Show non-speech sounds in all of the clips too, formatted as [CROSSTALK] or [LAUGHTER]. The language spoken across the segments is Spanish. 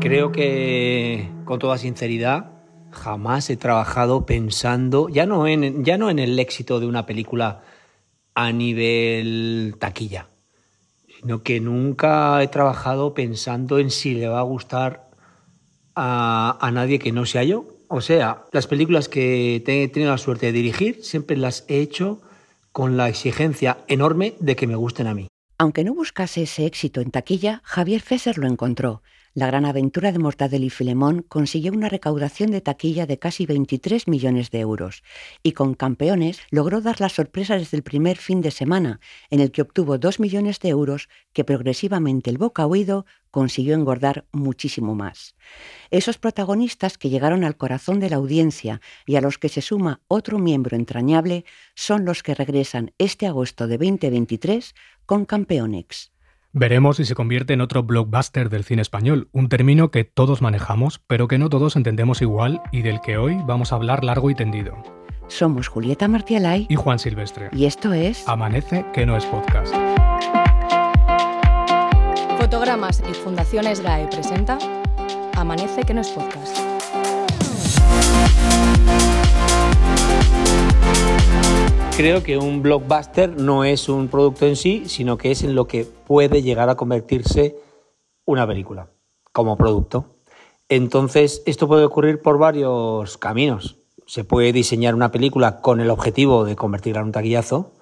Creo que, con toda sinceridad, jamás he trabajado pensando, ya no en, ya no en el éxito de una película a nivel taquilla, sino que nunca he trabajado pensando en si le va a gustar a, a nadie que no sea yo. O sea, las películas que he tenido la suerte de dirigir siempre las he hecho con la exigencia enorme de que me gusten a mí. Aunque no buscase ese éxito en taquilla, Javier Fesser lo encontró la gran aventura de Mortadelo y Filemón consiguió una recaudación de taquilla de casi 23 millones de euros y con Campeones logró dar la sorpresa desde el primer fin de semana, en el que obtuvo 2 millones de euros que progresivamente el boca oído consiguió engordar muchísimo más. Esos protagonistas que llegaron al corazón de la audiencia y a los que se suma otro miembro entrañable son los que regresan este agosto de 2023 con Campeonex. Veremos si se convierte en otro blockbuster del cine español, un término que todos manejamos, pero que no todos entendemos igual y del que hoy vamos a hablar largo y tendido. Somos Julieta Martialay y Juan Silvestre. Y esto es Amanece que no es podcast. Fotogramas y Fundaciones GAE presenta Amanece que no es podcast. Creo que un blockbuster no es un producto en sí, sino que es en lo que puede llegar a convertirse una película como producto. Entonces, esto puede ocurrir por varios caminos. Se puede diseñar una película con el objetivo de convertirla en un taquillazo,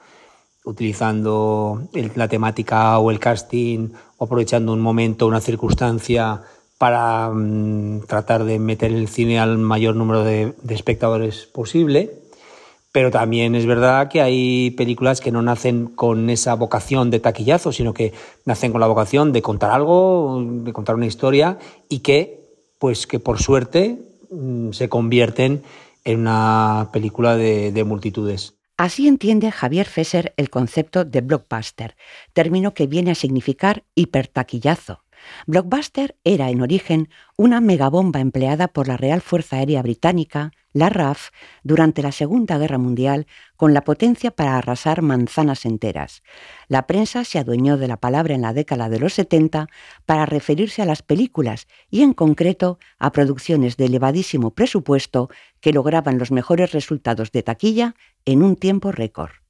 utilizando la temática o el casting, o aprovechando un momento, una circunstancia para mm, tratar de meter el cine al mayor número de espectadores posible pero también es verdad que hay películas que no nacen con esa vocación de taquillazo, sino que nacen con la vocación de contar algo, de contar una historia y que, pues que por suerte mm, se convierten en una película de, de multitudes. Así entiende Javier Fesser el concepto de blockbuster, término que viene a significar hipertaquillazo. Blockbuster era en origen una megabomba empleada por la Real Fuerza Aérea Británica, la RAF, durante la Segunda Guerra Mundial con la potencia para arrasar manzanas enteras. La prensa se adueñó de la palabra en la década de los 70 para referirse a las películas y en concreto a producciones de elevadísimo presupuesto que lograban los mejores resultados de taquilla en un tiempo récord.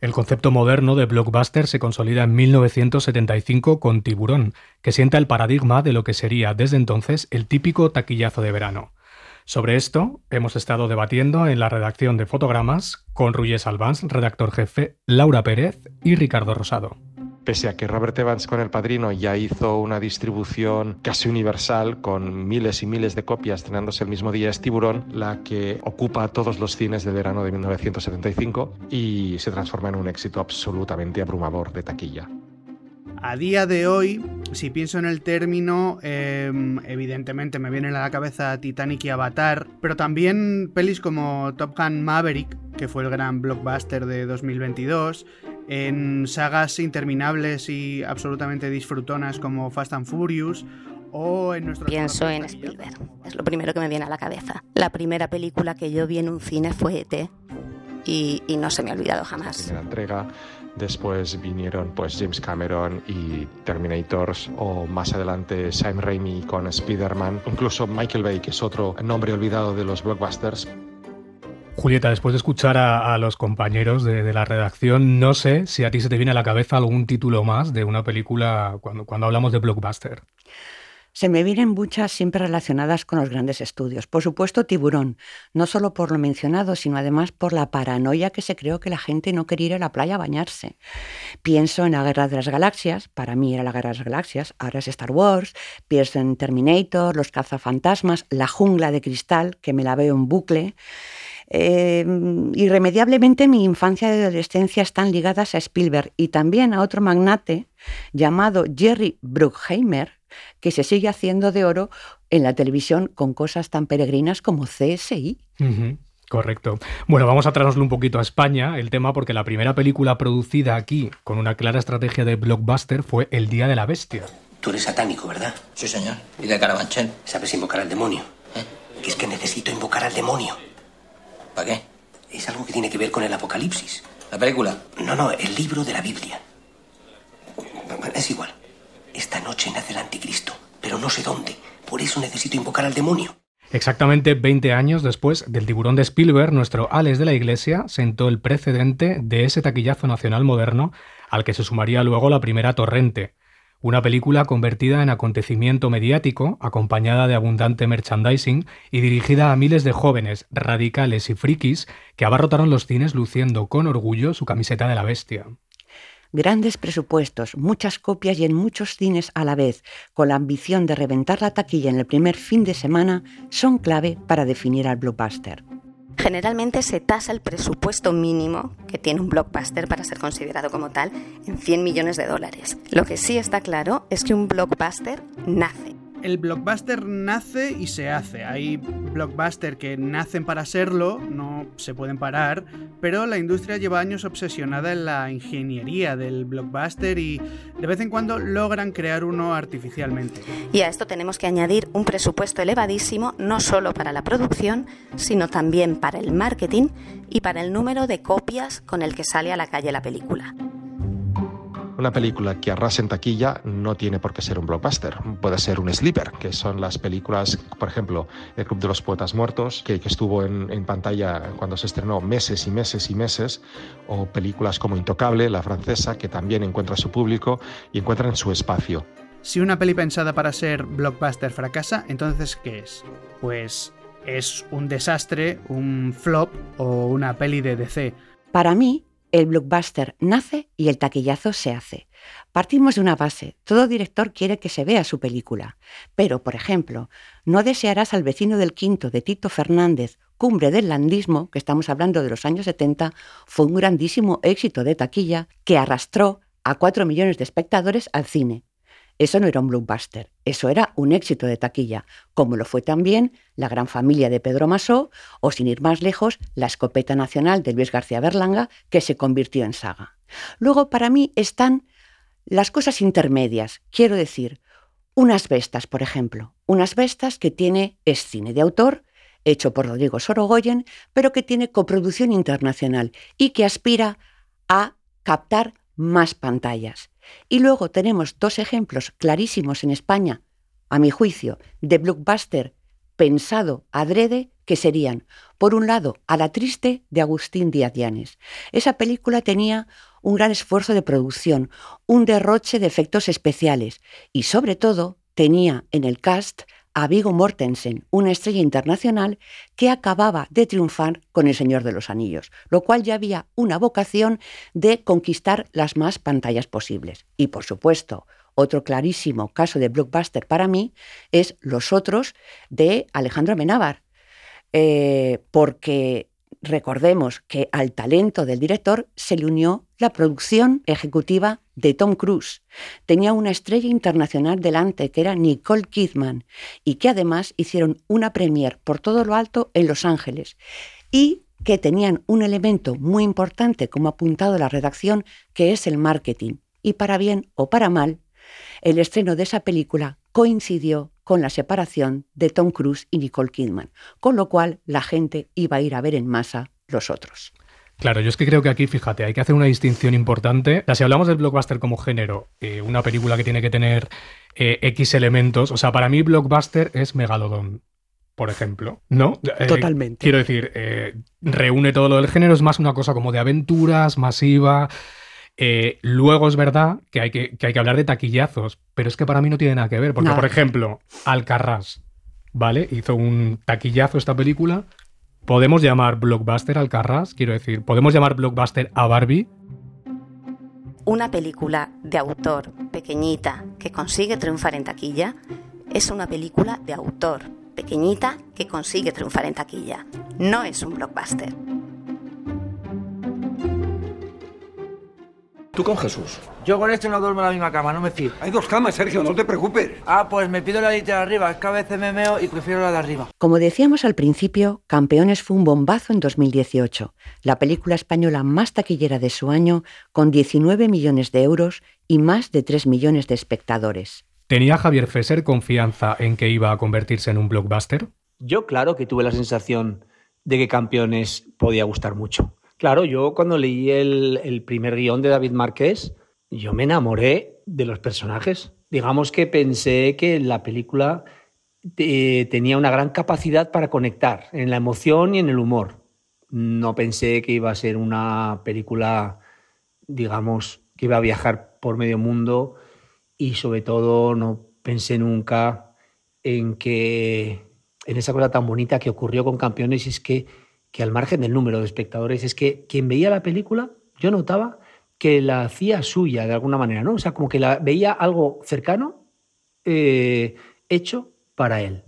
El concepto moderno de blockbuster se consolida en 1975 con Tiburón, que sienta el paradigma de lo que sería desde entonces el típico taquillazo de verano. Sobre esto hemos estado debatiendo en la redacción de Fotogramas con Ruyes Albans, redactor jefe, Laura Pérez y Ricardo Rosado pese a que Robert Evans con El Padrino ya hizo una distribución casi universal con miles y miles de copias estrenándose el mismo día, es Tiburón la que ocupa todos los cines de verano de 1975 y se transforma en un éxito absolutamente abrumador de taquilla. A día de hoy, si pienso en el término, em, evidentemente me vienen a la cabeza Titanic y Avatar, pero también pelis como Top Gun Maverick, que fue el gran blockbuster de 2022, en sagas interminables y absolutamente disfrutonas como Fast and Furious o en nuestro Pienso en Spielberg, es lo primero que me viene a la cabeza. La primera película que yo vi en un cine fue ET y, no se me ha olvidado jamás. La primera entrega, después vinieron pues James Cameron y Terminators o más adelante Sam Raimi con Spider-Man, incluso Michael Bay, que es otro nombre olvidado de los blockbusters. Julieta, después de escuchar a, los compañeros de, la redacción, no sé si a ti se te viene a la cabeza algún título más de una película cuando, cuando hablamos de blockbuster. Se me vienen muchas siempre relacionadas con los grandes estudios. Por supuesto, Tiburón, no solo por lo mencionado, sino además por la paranoia que se creó que la gente no quería ir a la playa a bañarse. Pienso en la Guerra de las Galaxias, para mí era la Guerra de las Galaxias, ahora es Star Wars, pienso en Terminator, Los cazafantasmas, La jungla de cristal, que me la veo en bucle. Em, irremediablemente mi infancia y adolescencia están ligadas a Spielberg y también a otro magnate llamado Jerry Bruckheimer, que se sigue haciendo de oro en la televisión con cosas tan peregrinas como CSI. Correcto. Bueno, vamos a traernoslo un poquito a España, el tema, porque la primera película producida aquí con una clara estrategia de blockbuster fue El Día de la Bestia. Tú eres satánico, ¿verdad? Sí, señor. Y de Carabanchel. ¿Sabes invocar al demonio? ¿Eh? es que necesito invocar al demonio. ¿Para qué? Es algo que tiene que ver con el Apocalipsis. ¿La película? No, no, el libro de la Biblia. Es igual. Esta noche nace el anticristo, pero no sé dónde. Por eso necesito invocar al demonio. Exactamente 20 años después del tiburón de Spielberg, nuestro Alex de la Iglesia sentó el precedente de ese taquillazo nacional moderno al que se sumaría luego la primera Torrente, una película convertida en acontecimiento mediático, acompañada de abundante merchandising y dirigida a miles de jóvenes, radicales y frikis que abarrotaron los cines luciendo con orgullo su camiseta de la bestia. Grandes presupuestos, muchas copias y en muchos cines a la vez, con la ambición de reventar la taquilla en el primer fin de semana, son clave para definir al blockbuster. Generalmente se tasa el presupuesto mínimo que tiene un blockbuster para ser considerado como tal en 100 millones de dólares. Lo que sí está claro es que un blockbuster nace el blockbuster nace y se hace. Hay blockbusters que nacen para serlo, no se pueden parar, pero la industria lleva años obsesionada en la ingeniería del blockbuster y de vez en cuando logran crear uno artificialmente. Y a esto tenemos que añadir un presupuesto elevadísimo no solo para la producción, sino también para el marketing y para el número de copias con el que sale a la calle la película. Una película que arrase en taquilla no tiene por qué ser un blockbuster, puede ser un sleeper, que son las películas, por ejemplo, El Club de los Poetas Muertos, que, estuvo en, en, pantalla cuando se estrenó meses y meses y meses, o películas como Intocable, la francesa, que también encuentra su público y encuentran su espacio. Si una peli pensada para ser blockbuster fracasa, entonces ¿qué es? Pues es un desastre, un flop o una peli de DC. Para mí, el blockbuster nace y el taquillazo se hace. Partimos de una base. Todo director quiere que se vea su película. Pero, por ejemplo, no desearás al vecino del quinto de Tito Fernández, Cumbre del Landismo, que estamos hablando de los años 70, fue un grandísimo éxito de taquilla que arrastró a cuatro millones de espectadores al cine. Eso no era un blockbuster, eso era un éxito de taquilla, como lo fue también La gran familia de Pedro Masó o, sin ir más lejos, La escopeta nacional de Luis García Berlanga, que se convirtió en saga. Luego, para mí, están las cosas intermedias, quiero decir, unas bestas, por ejemplo, unas bestas que tiene, es cine de autor, hecho por Rodrigo Sorogoyen, pero que tiene coproducción internacional y que aspira a captar más pantallas. Y luego tenemos dos ejemplos clarísimos en España, a mi juicio, de blockbuster pensado adrede, que serían, por un lado, A la triste de Agustín Díaz Llanes. Esa película tenía un gran esfuerzo de producción, un derroche de efectos especiales y, sobre todo, tenía en el cast a Vigo Mortensen, una estrella internacional que acababa de triunfar con El Señor de los Anillos, lo cual ya había una vocación de conquistar las más pantallas posibles. Y por supuesto, otro clarísimo caso de blockbuster para mí es Los Otros de Alejandro Menábar, eh, porque recordemos que al talento del director se le unió la producción ejecutiva de Tom Cruise. Tenía una estrella internacional delante que era Nicole Kidman y que además hicieron una premier por todo lo alto en Los Ángeles y que tenían un elemento muy importante como apuntado la redacción que es el marketing. Y para bien o para mal, el estreno de esa película coincidió con la separación de Tom Cruise y Nicole Kidman, con lo cual la gente iba a ir a ver en masa los otros. Claro, yo es que creo que aquí, fíjate, hay que hacer una distinción importante. si hablamos del blockbuster como género, eh, una película que tiene que tener eh, X elementos, o sea, para mí blockbuster es Megalodon, por ejemplo, ¿no? Eh, Totalmente. Quiero decir, reúne todo lo del género, es más una cosa como de aventuras, masiva. luego es verdad que hay que, hay que hablar de taquillazos, pero es que para mí no tiene nada que ver, porque, por ejemplo, Alcarrás, ¿vale? Hizo un taquillazo esta película ¿Podemos llamar blockbuster al Carras? Quiero decir, ¿podemos llamar blockbuster a Barbie? Una película de autor pequeñita que consigue triunfar en taquilla es una película de autor pequeñita que consigue triunfar en taquilla. No es un blockbuster. Tú con Jesús. Yo con este no duermo en la misma cama, no me fío. Hay dos camas, Sergio, no te preocupes. Ah, pues me pido la de arriba, es que a veces me meo y prefiero la de arriba. Como decíamos al principio, Campeones fue un bombazo en 2018, la película española más taquillera de su año, con 19 millones de euros y más de 3 millones de espectadores. ¿Tenía Javier Fesser confianza en que iba a convertirse en un blockbuster? Yo claro que tuve la sensación de que Campeones podía gustar mucho. Claro, yo cuando leí el, primer guion de David Márquez, yo me enamoré de los personajes. Digamos que pensé que la película eh, tenía una gran capacidad para conectar en la emoción y en el humor. No pensé que iba a ser una película, digamos, que iba a viajar por medio mundo y sobre todo no pensé nunca en que en esa cosa tan bonita que ocurrió con Campeones es que, que al margen del número de espectadores es que quien veía la película yo notaba que la hacía suya de alguna manera, ¿no? O sea, como que la veía algo cercano eh, hecho para él.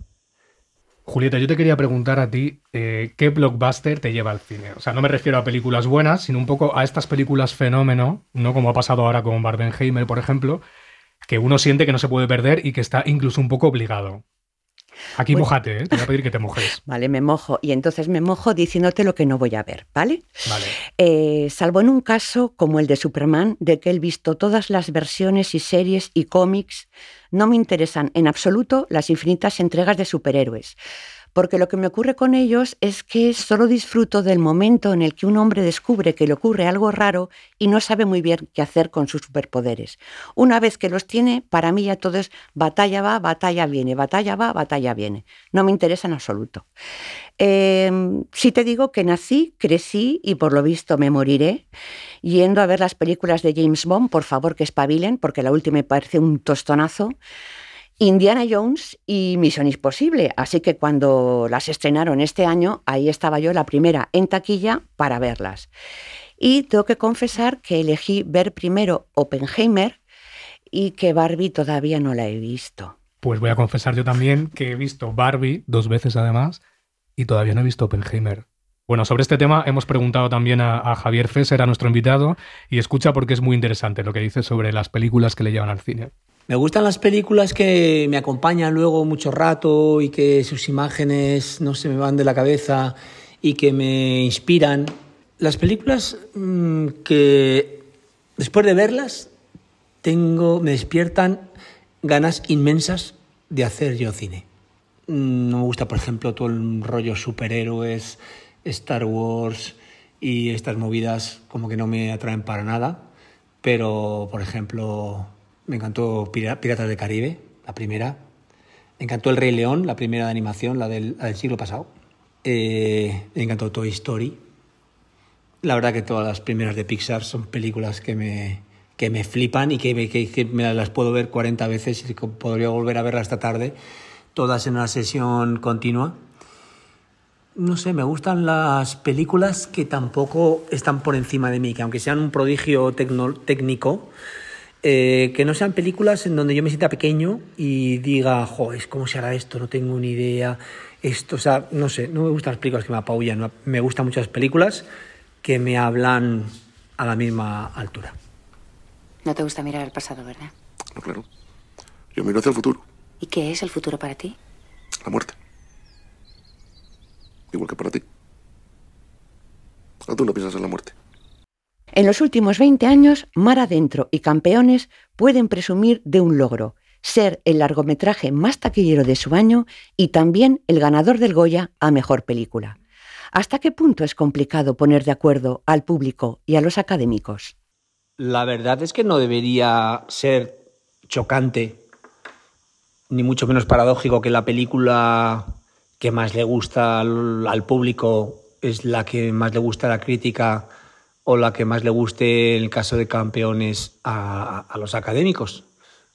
Julieta, yo te quería preguntar a ti eh, qué blockbuster te lleva al cine. O sea, no me refiero a películas buenas, sino un poco a estas películas fenómeno, no como ha pasado ahora con Barbenheimer, por ejemplo, que uno siente que no se puede perder y que está incluso un poco obligado. Aquí Pues- mojate, ¿eh? te voy a pedir que te mojes. [LAUGHS] Vale, me mojo. Y entonces me mojo diciéndote lo que no voy a ver, ¿vale? Vale. Eh, salvo en un caso como el de Superman, de que he visto todas las versiones y series y cómics, no me interesan en absoluto las infinitas entregas de superhéroes. Porque lo que me ocurre con ellos es que solo disfruto del momento en el que un hombre descubre que le ocurre algo raro y no sabe muy bien qué hacer con sus superpoderes. Una vez que los tiene, para mí ya todo es batalla va, batalla viene, batalla va, batalla viene. No me interesa en absoluto. Eh, sí te digo que nací, crecí y por lo visto me moriré yendo a ver las películas de James Bond, por favor que espabilen, porque la última me parece un tostonazo. Indiana Jones y Misión Imposible. Así que cuando las estrenaron este año, ahí estaba yo la primera en taquilla para verlas. Y tengo que confesar que elegí ver primero Oppenheimer y que Barbie todavía no la he visto. Pues voy a confesar yo también que he visto Barbie dos veces además y todavía no he visto Oppenheimer. Bueno, sobre este tema hemos preguntado también a, Javier Fesser, a nuestro invitado, y escucha porque es muy interesante lo que dice sobre las películas que le llevan al cine. Me gustan las películas que me acompañan luego mucho rato y que sus imágenes no se me van de la cabeza y que me inspiran. Las películas mmm, que después de verlas tengo, me despiertan ganas inmensas de hacer yo cine. No me gusta, por ejemplo, todo el rollo superhéroes, Star Wars y estas movidas como que no me atraen para nada. Pero, por ejemplo, me encantó Piratas del Caribe, la primera. Me encantó El Rey León, la primera de animación, la del, la del siglo pasado. Eh, me encantó Toy Story. La verdad que todas las primeras de Pixar son películas que me, que me flipan y que, me, que, que me las puedo ver 40 veces y podría volver a verlas esta tarde, todas en una sesión continua. No sé, me gustan las películas que tampoco están por encima de mí, que aunque sean un prodigio tecno, técnico, eh, que no sean películas en donde yo me sienta pequeño y diga, joder, ¿cómo se hará esto? No tengo ni idea. Esto, o sea, no sé, no me gustan las películas que me apabullan, me gustan muchas películas que me hablan a la misma altura. No te gusta mirar al pasado, ¿verdad? No, claro. Yo miro hacia el futuro. ¿Y qué es el futuro para ti? La muerte. Igual que para ti. ¿O tú no piensas en la muerte? En los últimos 20 años, Mar Adentro y Campeones pueden presumir de un logro, ser el largometraje más taquillero de su año y también el ganador del Goya a Mejor Película. ¿Hasta qué punto es complicado poner de acuerdo al público y a los académicos? La verdad es que no debería ser chocante, ni mucho menos paradójico que la película que más le gusta al, público es la que más le gusta a la crítica o la que más le guste en el caso de campeones a, los académicos.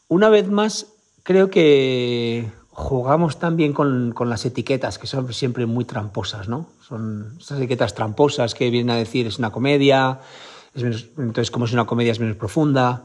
Una vez más, creo que jugamos también con, las etiquetas, que son siempre muy tramposas, ¿no? Son esas etiquetas tramposas que vienen a decir es una comedia, es menos, entonces como es una comedia es menos profunda,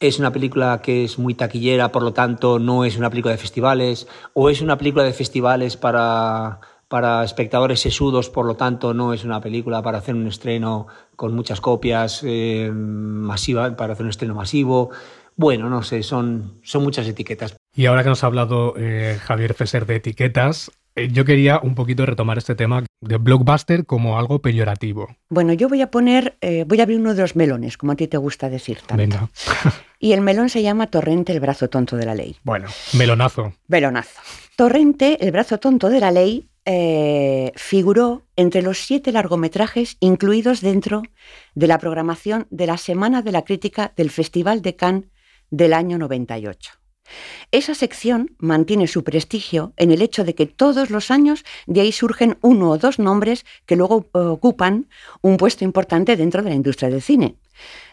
es una película que es muy taquillera, por lo tanto no es una película de festivales, o es una película de festivales para, para espectadores sesudos, por lo tanto no es una película para hacer un estreno con muchas copias eh, masiva, para hacer un estreno masivo. Bueno, no sé, son, son muchas etiquetas. Y ahora que nos ha hablado eh, Javier Fesser de etiquetas, eh, yo quería un poquito retomar este tema de blockbuster como algo peyorativo. Bueno, yo voy a poner, eh, voy a abrir uno de los melones, como a ti te gusta decir tanto. Venga. [LAUGHS] y el melón se llama Torrente, el brazo tonto de la ley. Bueno, melonazo. Melonazo. Torrente, el brazo tonto de la ley, eh, figuró entre los siete largometrajes incluidos dentro de la programación de la Semana de la Crítica del Festival de Cannes del año 98. Esa sección mantiene su prestigio en el hecho de que todos los años de ahí surgen uno o dos nombres que luego ocupan un puesto importante dentro de la industria del cine.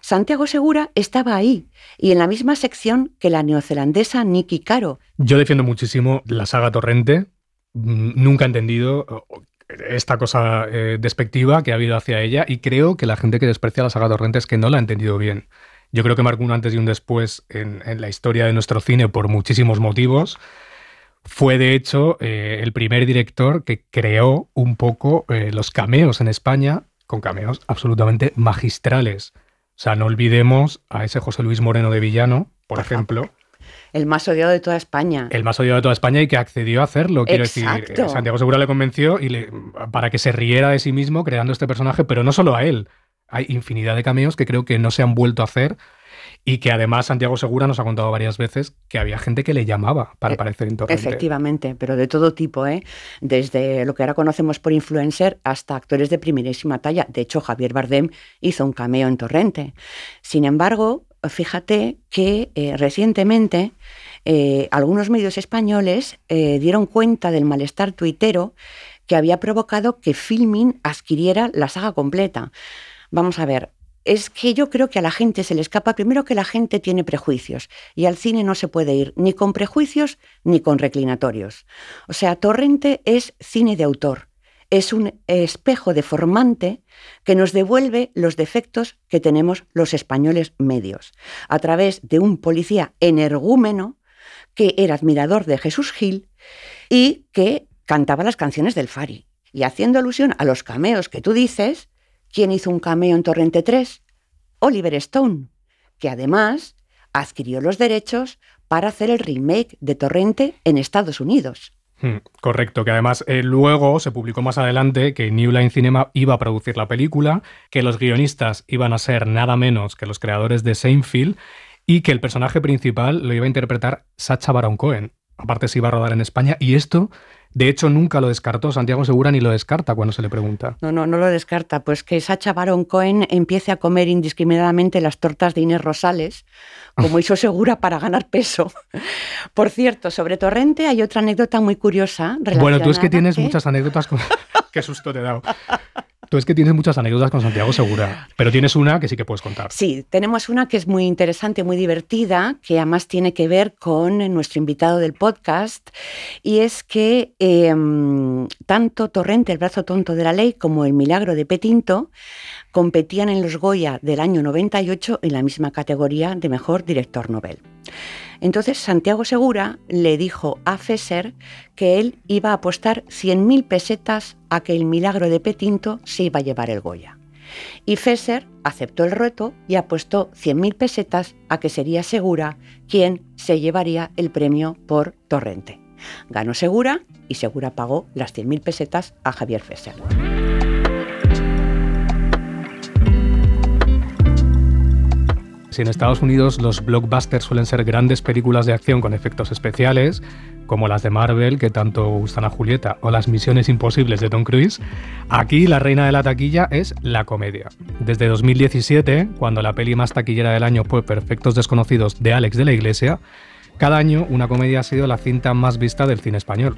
Santiago Segura estaba ahí y en la misma sección que la neozelandesa Nikki Caro. Yo defiendo muchísimo la saga Torrente. Nunca he entendido esta cosa eh, despectiva que ha habido hacia ella y creo que la gente que desprecia la saga Torrente es que no la ha entendido bien. Yo creo que marcó un antes y un después en, la historia de nuestro cine por muchísimos motivos. Fue de hecho eh, el primer director que creó un poco eh, los cameos en España, con cameos absolutamente magistrales. O sea, no olvidemos a ese José Luis Moreno de Villano, por ejemplo. El más odiado de toda España. El más odiado de toda España y que accedió a hacerlo. Quiero decir, Santiago Segura le convenció y le, para que se riera de sí mismo creando este personaje, pero no solo a él hay infinidad de cameos que creo que no se han vuelto a hacer y que además Santiago Segura nos ha contado varias veces que había gente que le llamaba para e aparecer en Torrente. Efectivamente, pero de todo tipo, ¿eh? desde lo que ahora conocemos por influencer hasta actores de primerísima talla. De hecho, Javier Bardem hizo un cameo en Torrente. Sin embargo, fíjate que eh, recientemente eh, algunos medios españoles eh, dieron cuenta del malestar tuitero que había provocado que Filmin adquiriera la saga completa. Vamos a ver, es que yo creo que a la gente se le escapa primero que la gente tiene prejuicios y al cine no se puede ir ni con prejuicios ni con reclinatorios. O sea, Torrente es cine de autor, es un espejo deformante que nos devuelve los defectos que tenemos los españoles medios, a través de un policía energúmeno que era admirador de Jesús Gil y que cantaba las canciones del Fari. Y haciendo alusión a los cameos que tú dices, ¿Quién hizo un cameo en Torrente 3? Oliver Stone, que además adquirió los derechos para hacer el remake de Torrente en Estados Unidos. Hmm, correcto, que además eh, luego se publicó más adelante que New Line Cinema iba a producir la película, que los guionistas iban a ser nada menos que los creadores de Seinfeld y que el personaje principal lo iba a interpretar Sacha Baron Cohen. Aparte se iba a rodar en España y esto de hecho, nunca lo descartó. Santiago Segura ni lo descarta cuando se le pregunta. No, no, no lo descarta. Pues que Sacha Baron Cohen empiece a comer indiscriminadamente las tortas de Inés Rosales, como hizo Segura para ganar peso. [LAUGHS] Por cierto, sobre Torrente hay otra anécdota muy curiosa. Bueno, tú es que tienes muchas anécdotas. Con... [LAUGHS] Qué susto te he dado. [LAUGHS] Tú es que tienes muchas anécdotas con Santiago Segura, pero tienes una que sí que puedes contar. Sí, tenemos una que es muy interesante, muy divertida, que además tiene que ver con nuestro invitado del podcast, y es que em, tanto Torrente, el brazo tonto de la ley, como el milagro de Petinto competían en los Goya del año 98 en la misma categoría de mejor director Nobel. Entonces Santiago Segura le dijo a Fesser que él iba a apostar 100.000 pesetas a que el milagro de Petinto se iba a llevar el Goya. Y Fesser aceptó el reto y apostó 100.000 pesetas a que sería Segura quien se llevaría el premio por Torrente. Ganó Segura y Segura pagó las 100.000 pesetas a Javier Fesser. Si en Estados Unidos los blockbusters suelen ser grandes películas de acción con efectos especiales, como las de Marvel que tanto gustan a Julieta, o las Misiones Imposibles de Tom Cruise, aquí la reina de la taquilla es la comedia. Desde 2017, cuando la peli más taquillera del año fue Perfectos Desconocidos de Alex de la Iglesia, cada año una comedia ha sido la cinta más vista del cine español.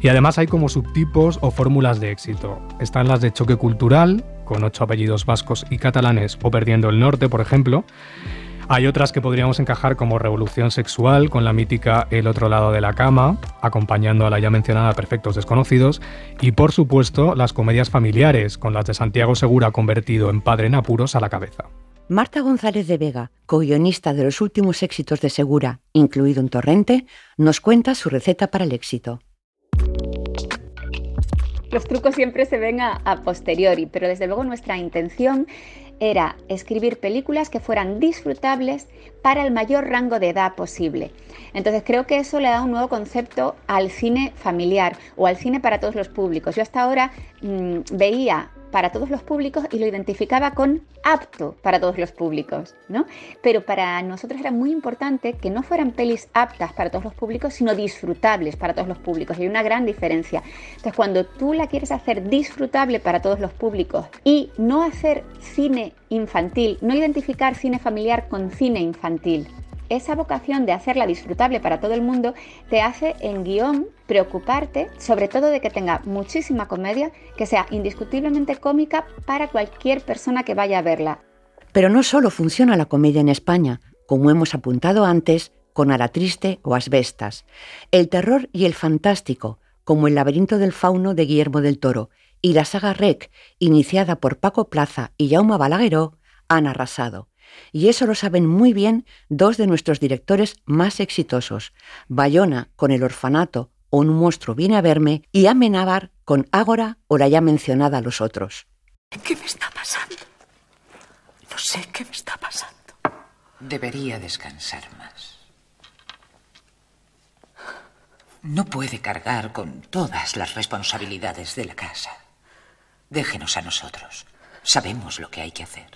Y además hay como subtipos o fórmulas de éxito. Están las de choque cultural, con ocho apellidos vascos y catalanes, o Perdiendo el Norte, por ejemplo. Hay otras que podríamos encajar como Revolución Sexual, con la mítica El otro lado de la cama, acompañando a la ya mencionada Perfectos Desconocidos, y por supuesto las comedias familiares, con las de Santiago Segura convertido en padre en apuros a la cabeza. Marta González de Vega, co-guionista de los últimos éxitos de Segura, incluido un Torrente, nos cuenta su receta para el éxito. Los trucos siempre se ven a, posteriori, pero desde luego nuestra intención era escribir películas que fueran disfrutables para el mayor rango de edad posible. Entonces creo que eso le da un nuevo concepto al cine familiar o al cine para todos los públicos. Yo hasta ahora mm, veía para todos los públicos y lo identificaba con apto para todos los públicos, ¿no? Pero para nosotros era muy importante que no fueran pelis aptas para todos los públicos, sino disfrutables para todos los públicos. Y hay una gran diferencia. Entonces, cuando tú la quieres hacer disfrutable para todos los públicos y no hacer cine infantil, no identificar cine familiar con cine infantil, esa vocación de hacerla disfrutable para todo el mundo te hace en guion preocuparte sobre todo de que tenga muchísima comedia, que sea indiscutiblemente cómica para cualquier persona que vaya a verla. Pero no solo funciona la comedia en España, como hemos apuntado antes, con Ara Triste o Asbestas. El terror y el fantástico, como El laberinto del fauno de Guillermo del Toro, y la saga Rec, iniciada por Paco Plaza y Jaume Balagueró, han arrasado. Y eso lo saben muy bien dos de nuestros directores más exitosos, Bayona con El orfanato o Un monstruo viene a verme y Amenábar con Ágora o la ya mencionada Los otros. ¿Qué me está pasando? No sé qué me está pasando. Debería descansar más. No puede cargar con todas las responsabilidades de la casa. Déjenos a nosotros. Sabemos lo que hay que hacer.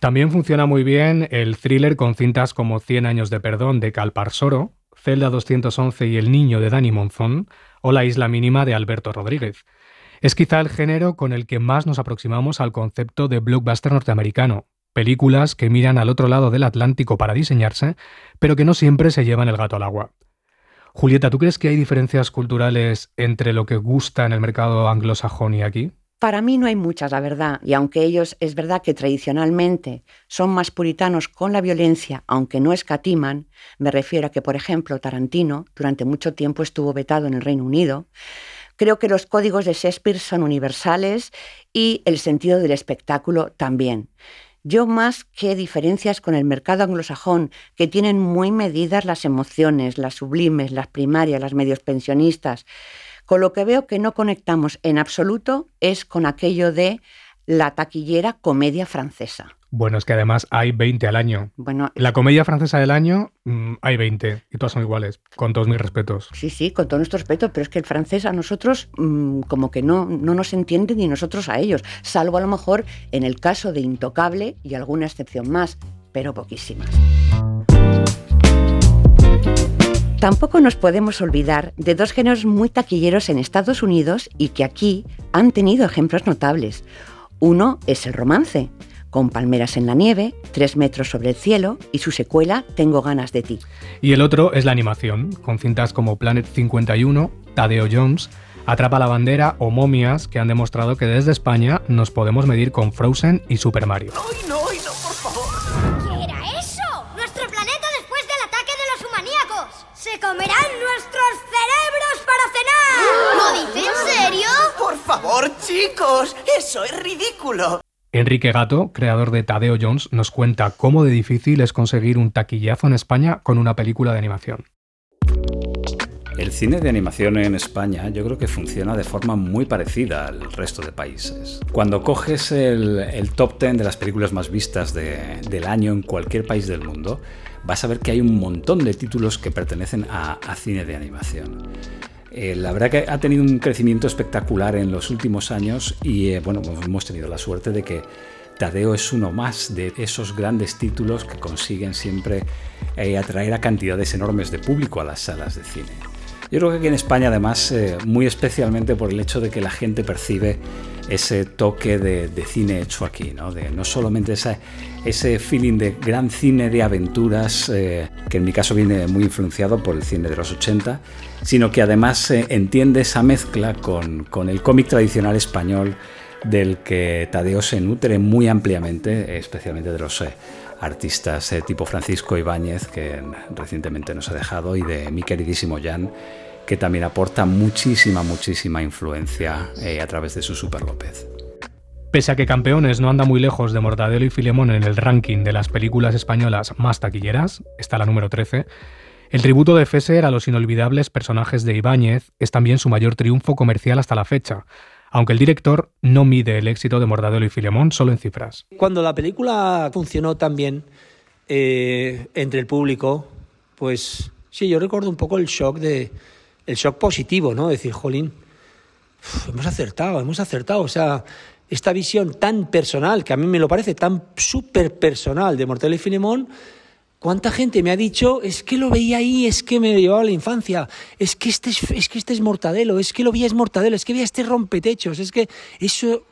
También funciona muy bien el thriller con cintas como Cien años de perdón de Calparsoro, Celda 211 y El niño de Dani Monzón o La isla mínima de Alberto Rodríguez. Es quizá el género con el que más nos aproximamos al concepto de blockbuster norteamericano, películas que miran al otro lado del Atlántico para diseñarse, pero que no siempre se llevan el gato al agua. Julieta, ¿tú crees que hay diferencias culturales entre lo que gusta en el mercado anglosajón y aquí? Para mí no hay muchas, la verdad, y aunque ellos es verdad que tradicionalmente son más puritanos con la violencia, aunque no escatiman, me refiero a que, por ejemplo, Tarantino durante mucho tiempo estuvo vetado en el Reino Unido, creo que los códigos de Shakespeare son universales y el sentido del espectáculo también. Yo más que diferencias con el mercado anglosajón, que tienen muy medidas las emociones, las sublimes, las primarias, las medios pensionistas, con lo que veo que no conectamos en absoluto es con aquello de la taquillera comedia francesa. Bueno, es que además hay 20 al año. Bueno, la comedia francesa del año mm, hay 20 y todas son iguales, con todos mis respetos. Sí, sí, con todo nuestro respeto, pero es que el francés a nosotros mm, como que no, no nos entiende ni nosotros a ellos, salvo a lo mejor en el caso de Intocable y alguna excepción más, pero poquísimas. Tampoco nos podemos olvidar de dos géneros muy taquilleros en Estados Unidos y que aquí han tenido ejemplos notables. Uno es el romance, con Palmeras en la Nieve, Tres metros sobre el cielo y su secuela Tengo ganas de ti. Y el otro es la animación, con cintas como Planet 51, Tadeo Jones, Atrapa la bandera o Momias que han demostrado que desde España nos podemos medir con Frozen y Super Mario. ¡Ay, no, no, dice en serio? Por favor, chicos, eso es ridículo. Enrique Gato, creador de Tadeo Jones, nos cuenta cómo de difícil es conseguir un taquillazo en España con una película de animación. El cine de animación en España yo creo que funciona de forma muy parecida al resto de países. Cuando coges el, top 10 de las películas más vistas del año en cualquier país del mundo, vas a ver que hay un montón de títulos que pertenecen a cine de animación. Eh, la verdad que ha tenido un crecimiento espectacular en los últimos años y eh, bueno, hemos tenido la suerte de que Tadeo es uno más de esos grandes títulos que consiguen siempre eh, atraer a cantidades enormes de público a las salas de cine. Yo creo que aquí en España además, muy especialmente por el hecho de que la gente percibe ese toque de, cine hecho aquí, ¿no? De, no solamente ese feeling de gran cine de aventuras, que en mi caso viene muy influenciado por el cine de los 80, sino que además se entiende esa mezcla con, el cómic tradicional español del que Tadeo se nutre muy ampliamente, especialmente de los eh, artistas eh, tipo Francisco Ibáñez, que recientemente nos ha dejado, y de mi queridísimo Jan, que también aporta muchísima, muchísima influencia eh, a través de su Super López. Pese a que Campeones no anda muy lejos de Mortadelo y Filemón en el ranking de las películas españolas más taquilleras, está la número 13, el tributo de Fesser a los inolvidables personajes de Ibáñez es también su mayor triunfo comercial hasta la fecha, aunque el director no mide el éxito de Mordadelo y Filemón solo en cifras. Cuando la película funcionó tan bien eh, entre el público, pues sí, yo recuerdo un poco el shock de el shock positivo, ¿no? Decir, jolín, hemos acertado, hemos acertado, o sea, esta visión tan personal, que a mí me lo parece tan súper personal de Mortadelo y Filemón, ¿Cuánta gente me ha dicho, es que lo veía ahí, es que me llevaba a la infancia, es que este es, que este es mortadelo, es que lo veía es mortadelo, es que veía este rompetechos, es que eso,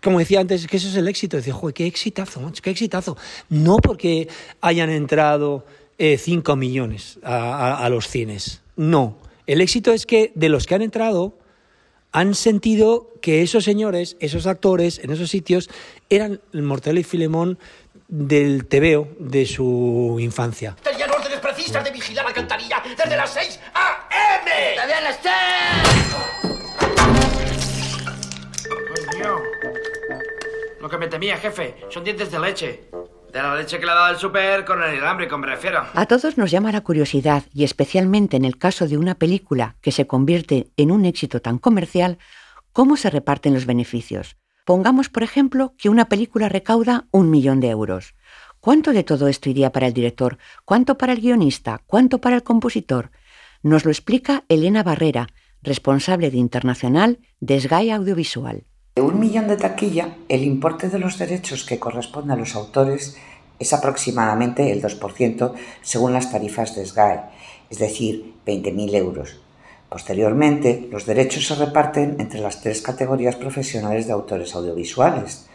como decía antes, es que eso es el éxito. Decía, joder, qué exitazo, qué exitazo. No porque hayan entrado 5 millones a, a los cines. No. El éxito es que de los que han entrado han sentido que esos señores, esos actores en esos sitios eran el Mortadelo y Filemón del tebeo de su infancia. Tenían órdenes precisas de vigilar la alcantarilla desde las 6 a.m. ¡Está bien, esté! Coño. Lo que me temía, jefe, son dientes de leche. De la leche que le ha dado el súper con el hambre, me refiero. A todos nos llama la curiosidad, y especialmente en el caso de una película que se convierte en un éxito tan comercial, cómo se reparten los beneficios. Pongamos, por ejemplo, que una película recauda un millón de euros. ¿Cuánto de todo esto iría para el director? ¿Cuánto para el guionista? ¿Cuánto para el compositor? Nos lo explica Elena Barrera, responsable de Internacional de Sky Audiovisual. De un millón de taquilla, el importe de los derechos que corresponde a los autores es aproximadamente el 2% según las tarifas de Sky, es decir, 20.000 euros. Posteriormente, los derechos se reparten entre las tres categorías profesionales de autores audiovisuales.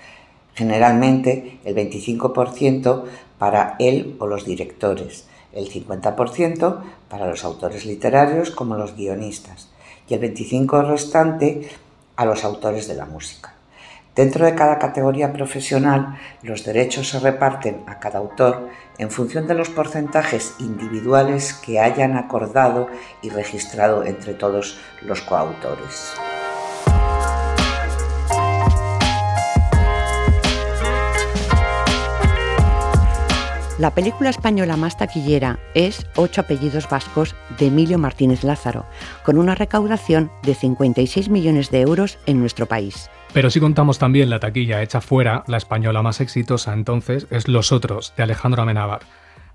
Generalmente, el 25% para él o los directores, el 50% para los autores literarios como los guionistas y el 25% restante a los autores de la música. Dentro de cada categoría profesional, los derechos se reparten a cada autor en función de los porcentajes individuales que hayan acordado y registrado entre todos los coautores. La película española más taquillera es Ocho apellidos vascos de Emilio Martínez Lázaro, con una recaudación de 56 millones de euros en nuestro país. Pero si contamos también la taquilla hecha fuera, la española más exitosa entonces es Los Otros, de Alejandro Amenábar.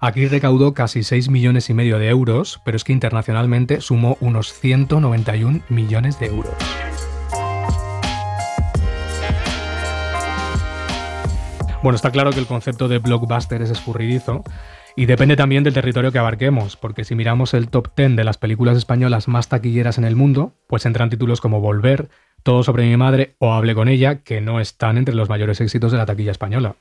Aquí recaudó casi 6 millones y medio de euros, pero es que internacionalmente sumó unos 191 millones de euros. Bueno, está claro que el concepto de blockbuster es escurridizo y depende también del territorio que abarquemos, porque si miramos el top 10 de las películas españolas más taquilleras en el mundo, pues entran títulos como Volver, todo sobre mi madre o Hable con ella, que no están entre los mayores éxitos de la taquilla española.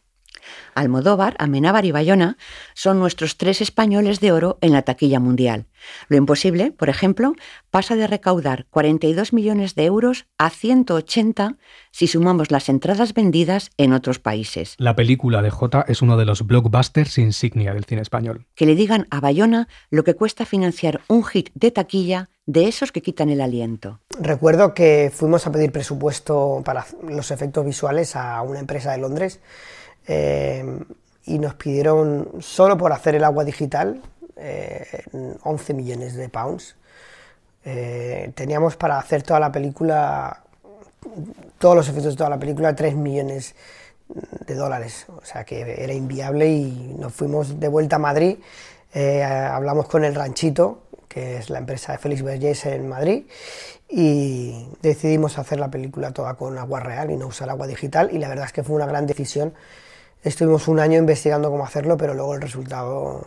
Almodóvar, Amenábar y Bayona son nuestros tres españoles de oro en la taquilla mundial. Lo imposible, por ejemplo, pasa de recaudar 42 millones de euros a 180 si sumamos las entradas vendidas en otros países. La película de J es uno de los blockbusters insignia del cine español. Que le digan a Bayona lo que cuesta financiar un hit de taquilla de esos que quitan el aliento. Recuerdo que fuimos a pedir presupuesto para los efectos visuales a una empresa de Londres eh, y nos pidieron solo por hacer el agua digital 11 eh, millones de pounds. Eh, teníamos para hacer toda la película, todos los efectos de toda la película, 3 millones de dólares. O sea que era inviable y nos fuimos de vuelta a Madrid. hablamos con el ranchito que es la empresa de Félix Vergés en Madrid, y decidimos hacer la película toda con agua real y no usar agua digital, y la verdad es que fue una gran decisión. Estuvimos un año investigando cómo hacerlo, pero luego el resultado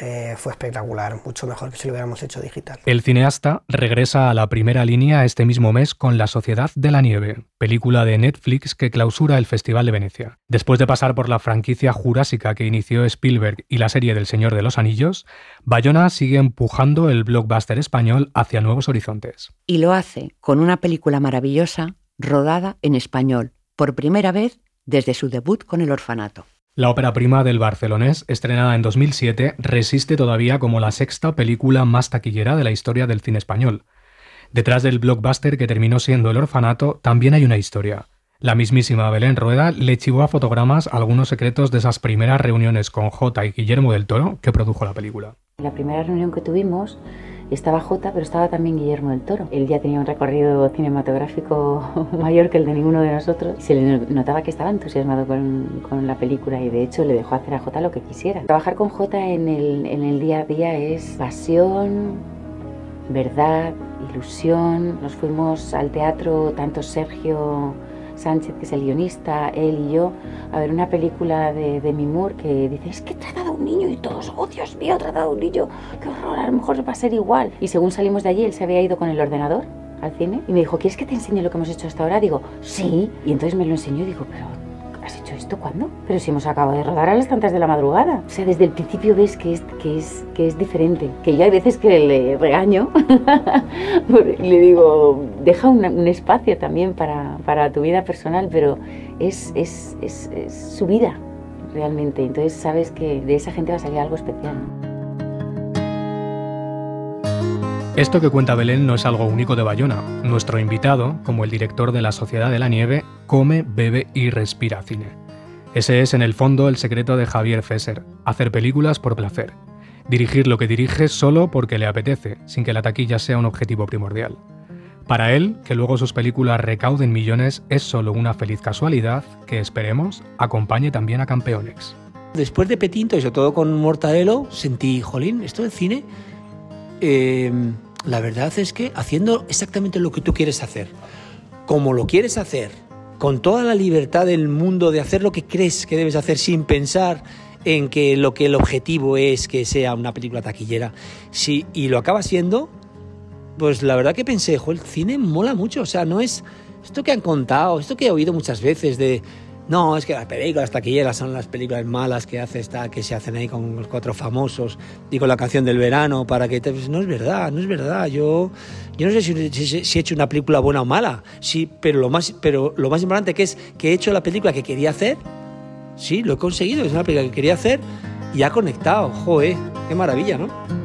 eh, fue espectacular, mucho mejor que si lo hubiéramos hecho digital. El cineasta regresa a la primera línea este mismo mes con La Sociedad de la Nieve, película de Netflix que clausura el Festival de Venecia. Después de pasar por la franquicia jurásica que inició Spielberg y la serie del Señor de los Anillos, Bayona sigue empujando el blockbuster español hacia nuevos horizontes. Y lo hace con una película maravillosa rodada en español, por primera vez desde su debut con El Orfanato. La ópera prima del barcelonés, estrenada en 2007, resiste todavía como la sexta película más taquillera de la historia del cine español. Detrás del blockbuster que terminó siendo El Orfanato, también hay una historia. La mismísima Belén Rueda le chivó a fotogramas algunos secretos de esas primeras reuniones con J y Guillermo del Toro que produjo la película. La primera reunión que tuvimos estaba Jota, pero estaba también Guillermo del Toro. Él ya tenía un recorrido cinematográfico [LAUGHS] mayor que el de ninguno de nosotros. Se le notaba que estaba entusiasmado con, con la película y de hecho le dejó hacer a Jota lo que quisiera. Trabajar con Jota en el, en el día a día es pasión, verdad, ilusión. Nos fuimos al teatro, tanto Sergio Sánchez, que es el guionista, él y yo, a ver una película de, de Mimur que dice, es que he tratado a un niño y todos, oh Dios mío, he tratado a un niño, qué horror, a lo mejor va a ser igual. Y según salimos de allí, él se había ido con el ordenador al cine y me dijo, ¿quieres que te enseñe lo que hemos hecho hasta ahora? Digo, sí. Y entonces me lo enseñó y digo, pero ¿has hecho cuándo? Pero si hemos acabado de rodar a las tantas de la madrugada. O sea, desde el principio ves que es, que es, que es diferente. Que yo hay veces que le regaño, [LAUGHS] le digo, deja un, un espacio también para, para, tu vida personal, pero es, es, es, es su vida realmente. Entonces sabes que de esa gente va a salir algo especial. Esto que cuenta Belén no es algo único de Bayona. Nuestro invitado, como el director de la Sociedad de la Nieve, come, bebe y respira cine. Ese es, en el fondo, el secreto de Javier Fesser, hacer películas por placer. Dirigir lo que dirige solo porque le apetece, sin que la taquilla sea un objetivo primordial. Para él, que luego sus películas recauden millones es solo una feliz casualidad que, esperemos, acompañe también a Campeones. Después de Petinto y sobre todo con Mortadelo, sentí, jolín, esto del cine eh, la verdad es que haciendo exactamente lo que tú quieres hacer, como lo quieres hacer, con toda la libertad del mundo de hacer lo que crees que debes hacer sin pensar en que lo que el objetivo es que sea una película taquillera, sí, y lo acaba siendo, pues la verdad que pensé, el cine mola mucho, o sea, no es esto que han contado, esto que he oído muchas veces de no, es que las películas taquilleras son las películas malas que hace esta, que se hacen ahí con los cuatro famosos y con la canción del verano para que te... Pues no es verdad, no es verdad. Yo, yo no sé si, si, si, he hecho una película buena o mala, sí, pero lo más, pero lo más importante que es que he hecho la película que quería hacer. Sí, lo he conseguido, es una película que quería hacer y ha conectado. Joder, qué maravilla, ¿no?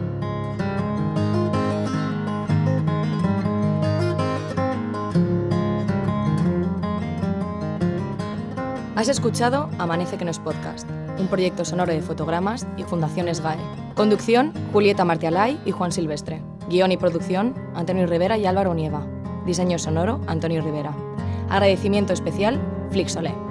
Has escuchado Amanece que no es podcast, un proyecto sonoro de fotogramas y Fundaciones GAE. Conducción, Julieta Martialay y Juan Silvestre. Guión y producción, Antonio Rivera y Álvaro Nieva. Diseño sonoro, Antonio Rivera. Agradecimiento especial, Flixolé.